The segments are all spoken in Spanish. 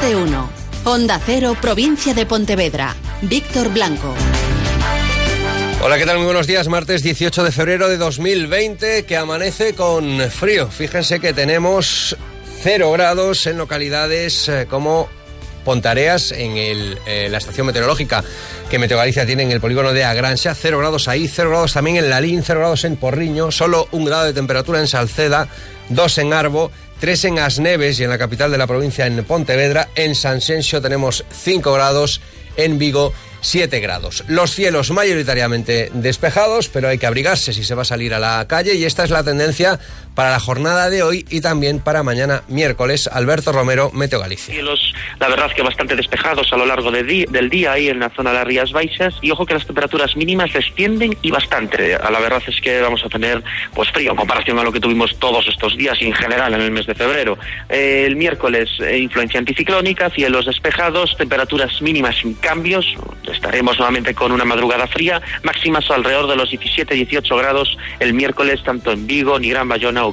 De uno. Onda Cero, provincia de Pontevedra. Víctor Blanco. Hola, ¿qué tal? Muy buenos días. Martes 18 de febrero de 2020, que amanece con frío. Fíjense que tenemos 0 grados en localidades eh, como Pontareas, en el, eh, la estación meteorológica que Meteo Galicia tiene en el polígono de Agranxa, 0 grados ahí, 0 grados también en Lalín, 0 grados en Porriño, solo un grado de temperatura en Salceda, 2 en Arbo, 3 en Asneves y en la capital de la provincia en Pontevedra, en San Sensio tenemos 5 grados, en Vigo 7 grados. Los cielos mayoritariamente despejados, pero hay que abrigarse si se va a salir a la calle y esta es la tendencia para la jornada de hoy y también para mañana miércoles. Alberto Romero, Meteo Galicia. Cielos, la verdad que bastante despejados a lo largo de del día ahí en la zona de las Rías Baixas y ojo que las temperaturas mínimas descienden y bastante. La verdad es que vamos a tener pues frío en comparación a lo que tuvimos todos estos días y en general en el mes de febrero. Eh, el miércoles eh, influencia anticiclónica, cielos despejados, temperaturas mínimas sin cambios. Estaremos nuevamente con una madrugada fría, máximas alrededor de los 17-18 grados el miércoles tanto en Vigo ni Gran Bayona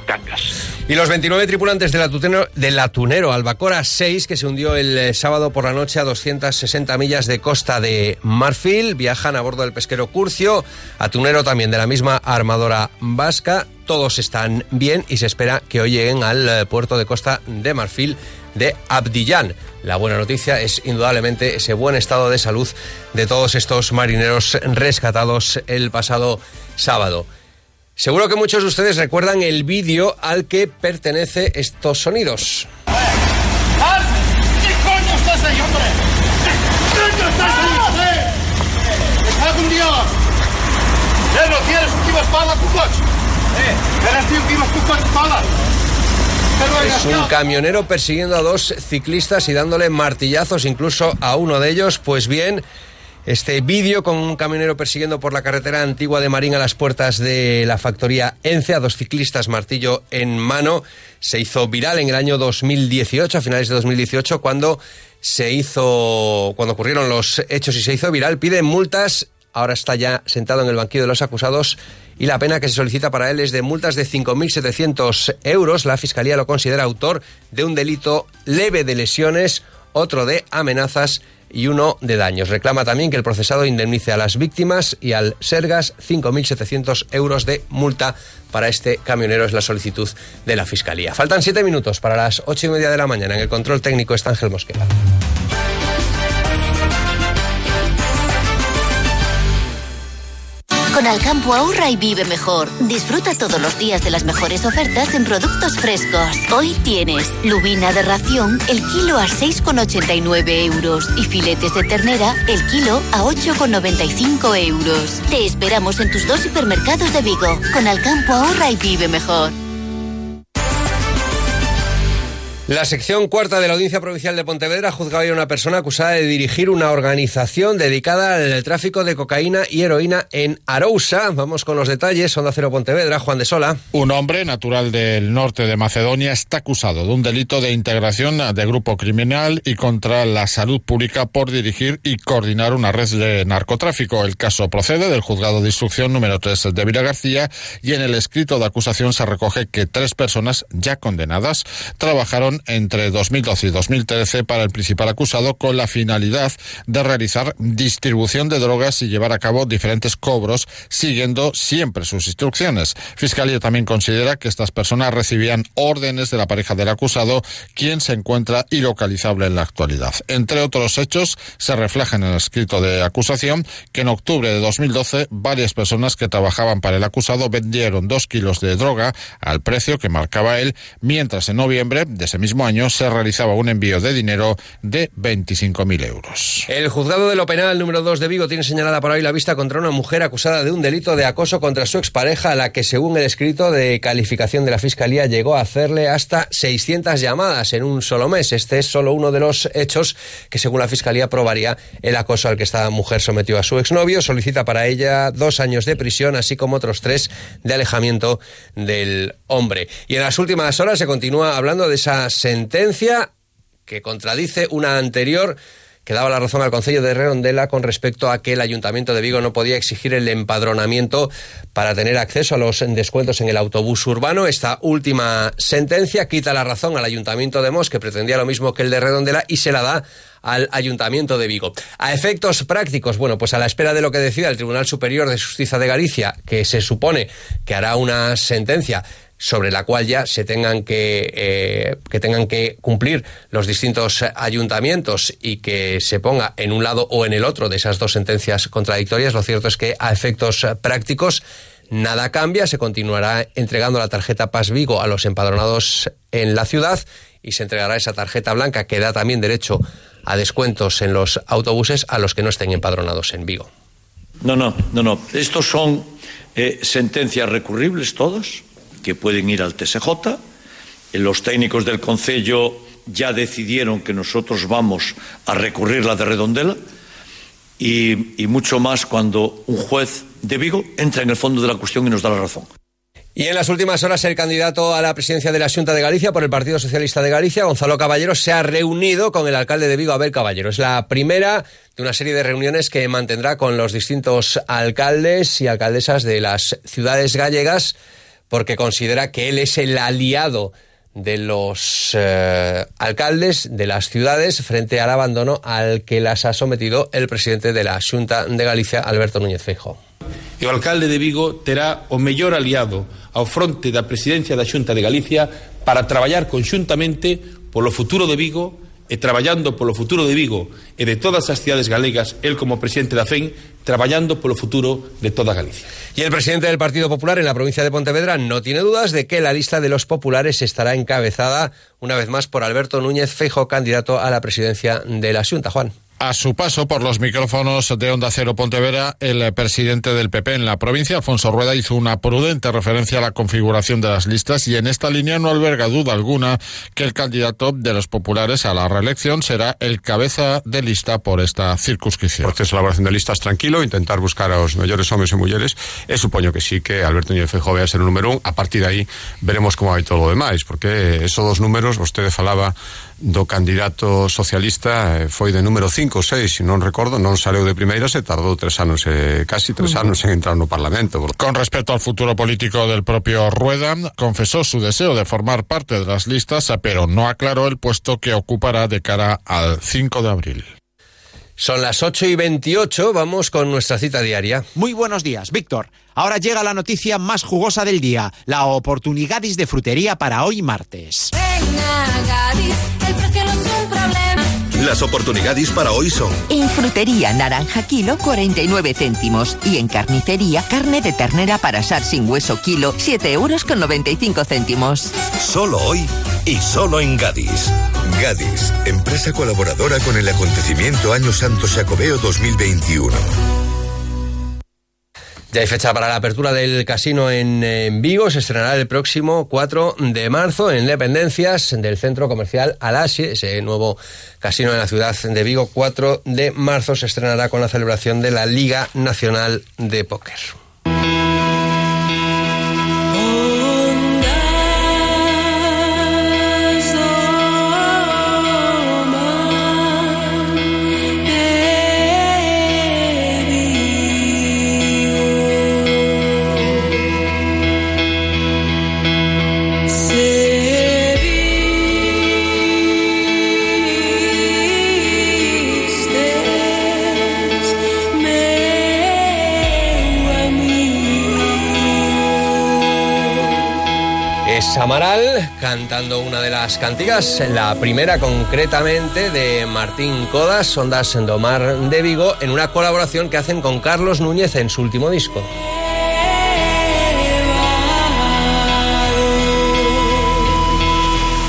Y los 29 tripulantes del atunero, del atunero Albacora 6, que se hundió el eh, sábado por la noche a 260 millas de costa de Marfil, viajan a bordo del pesquero Curcio, atunero también de la misma armadora vasca. Todos están bien y se espera que hoy lleguen al eh, puerto de costa de Marfil de Abdillán. La buena noticia es indudablemente ese buen estado de salud de todos estos marineros rescatados el pasado sábado. Seguro que muchos de ustedes recuerdan el vídeo al que pertenece estos sonidos. Es un camionero persiguiendo a dos ciclistas y dándole martillazos incluso a uno de ellos. Pues bien, este vídeo con un camionero persiguiendo por la carretera antigua de Marín a las puertas de la factoría ENCE a dos ciclistas martillo en mano se hizo viral en el año 2018, a finales de 2018, cuando se hizo, cuando ocurrieron los hechos y se hizo viral, pide multas. Ahora está ya sentado en el banquillo de los acusados y la pena que se solicita para él es de multas de 5.700 euros. La Fiscalía lo considera autor de un delito leve de lesiones, otro de amenazas y uno de daños. Reclama también que el procesado indemnice a las víctimas y al Sergas 5.700 euros de multa para este camionero. Es la solicitud de la Fiscalía. Faltan siete minutos para las ocho y media de la mañana. En el control técnico está Ángel Mosquera. Con Alcampo ahorra y vive mejor. Disfruta todos los días de las mejores ofertas en productos frescos. Hoy tienes lubina de ración el kilo a 6,89 euros y filetes de ternera el kilo a 8,95 euros. Te esperamos en tus dos hipermercados de Vigo. Con Alcampo ahorra y vive mejor. La sección cuarta de la Audiencia Provincial de Pontevedra ha juzgado a una persona acusada de dirigir una organización dedicada al tráfico de cocaína y heroína en Arousa. Vamos con los detalles. Onda Cero Pontevedra, Juan de Sola. Un hombre natural del norte de Macedonia está acusado de un delito de integración de grupo criminal y contra la salud pública por dirigir y coordinar una red de narcotráfico. El caso procede del juzgado de instrucción número 3 de Vila García y en el escrito de acusación se recoge que tres personas ya condenadas trabajaron entre 2012 y 2013 para el principal acusado con la finalidad de realizar distribución de drogas y llevar a cabo diferentes cobros siguiendo siempre sus instrucciones. Fiscalía también considera que estas personas recibían órdenes de la pareja del acusado, quien se encuentra ilocalizable en la actualidad. Entre otros hechos, se refleja en el escrito de acusación que en octubre de 2012 varias personas que trabajaban para el acusado vendieron dos kilos de droga al precio que marcaba él, mientras en noviembre de mismo año se realizaba un envío de dinero de 25.000 euros. El juzgado de lo penal número 2 de Vigo tiene señalada para hoy la vista contra una mujer acusada de un delito de acoso contra su expareja, a la que según el escrito de calificación de la Fiscalía llegó a hacerle hasta 600 llamadas en un solo mes. Este es solo uno de los hechos que según la Fiscalía probaría el acoso al que esta mujer sometió a su exnovio. Solicita para ella dos años de prisión, así como otros tres de alejamiento del hombre. Y en las últimas horas se continúa hablando de esa sentencia que contradice una anterior que daba la razón al Concello de Redondela con respecto a que el Ayuntamiento de Vigo no podía exigir el empadronamiento para tener acceso a los descuentos en el autobús urbano. Esta última sentencia quita la razón al Ayuntamiento de Mos, que pretendía lo mismo que el de Redondela, y se la da al Ayuntamiento de Vigo. A efectos prácticos, bueno, pues a la espera de lo que decida el Tribunal Superior de Justicia de Galicia, que se supone que hará una sentencia sobre la cual ya se tengan que, eh, que tengan que cumplir los distintos ayuntamientos y que se ponga en un lado o en el otro de esas dos sentencias contradictorias, lo cierto es que a efectos prácticos nada cambia, se continuará entregando la tarjeta Paz Vigo a los empadronados en la ciudad y se entregará esa tarjeta blanca que da también derecho a descuentos en los autobuses a los que no estén empadronados en Vigo. No, no, no, no. Estos son eh, sentencias recurribles todos que pueden ir al TSJ. Los técnicos del Concello ya decidieron que nosotros vamos a recurrir la de Redondela y, y mucho más cuando un juez de Vigo entra en el fondo de la cuestión y nos da la razón. Y en las últimas horas el candidato a la presidencia de la Junta de Galicia por el Partido Socialista de Galicia, Gonzalo Caballero, se ha reunido con el alcalde de Vigo, Abel Caballero. Es la primera de una serie de reuniones que mantendrá con los distintos alcaldes y alcaldesas de las ciudades gallegas porque considera que él es el aliado de los eh, alcaldes de las ciudades frente al abandono al que las ha sometido el presidente de la Junta de Galicia, Alberto Núñez Feijóo. E o alcalde de Vigo terá o mellor aliado ao fronte da presidencia da Xunta de Galicia para traballar conxuntamente polo futuro de Vigo e traballando polo futuro de Vigo e de todas as cidades galegas, el como presidente da FEN, traballando polo futuro de toda Galicia. Y el presidente del Partido Popular en la provincia de Pontevedra no tiene dudas de que la lista de los populares estará encabezada una vez más por Alberto Núñez Feijo, candidato a la presidencia de la Xunta. Juan. A su paso por los micrófonos de Onda Cero Pontevedra, el presidente del PP en la provincia, Alfonso Rueda, hizo una prudente referencia a la configuración de las listas y en esta línea no alberga duda alguna que el candidato de los populares a la reelección será el cabeza de lista por esta circunscripción. Proceso de elaboración de listas tranquilo, intentar buscar a los mayores hombres y mujeres. E supoño que sí que Alberto Núñez Feijóo vai a ser o número un. A partir de aí veremos como vai todo o demais, porque esos dos números, vostede falaba do candidato socialista foi de número 5 ou 6, se non recordo, non saleu de primeira, se tardou tres anos, eh, casi tres anos en entrar no Parlamento. Con respecto al futuro político del propio Rueda, confesó su deseo de formar parte de las listas, pero no aclaró el puesto que ocupará de cara al 5 de abril. Son las 8 y 28, vamos con nuestra cita diaria. Muy buenos días, Víctor. Ahora llega la noticia más jugosa del día, la oportunidad de frutería para hoy martes. Las oportunidades para hoy son En frutería naranja kilo 49 céntimos y en carnicería carne de ternera para asar sin hueso kilo 7 euros con 95 céntimos. solo hoy y solo en Gadis. Gadis, empresa colaboradora con el acontecimiento Año Santo Jacobeo 2021. Ya hay fecha para la apertura del casino en, Vigo. Se estrenará el próximo 4 de marzo en Dependencias del Centro Comercial Alasie, ese nuevo casino en la ciudad de Vigo. 4 de marzo se estrenará con la celebración de la Liga Nacional de Póker. Es Amaral cantando una de las cantigas, la primera concretamente de Martín Codas, Ondas Domar de Vigo, en una colaboración que hacen con Carlos Núñez en su último disco.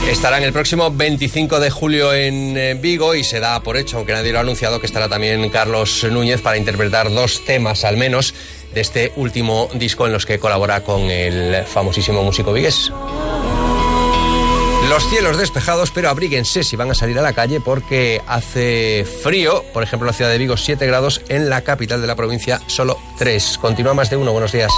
Estarán el próximo 25 de julio en eh, Vigo y se da por hecho, aunque nadie lo ha anunciado, que estará también Carlos Núñez para interpretar dos temas al menos de este último disco en los que colabora con el famosísimo músico vigués. Los cielos despejados, pero abríguense si van a salir a la calle porque hace frío. Por ejemplo, en la ciudad de Vigo 7 grados, en la capital de la provincia solo 3. Continúa más de uno. Buenos días.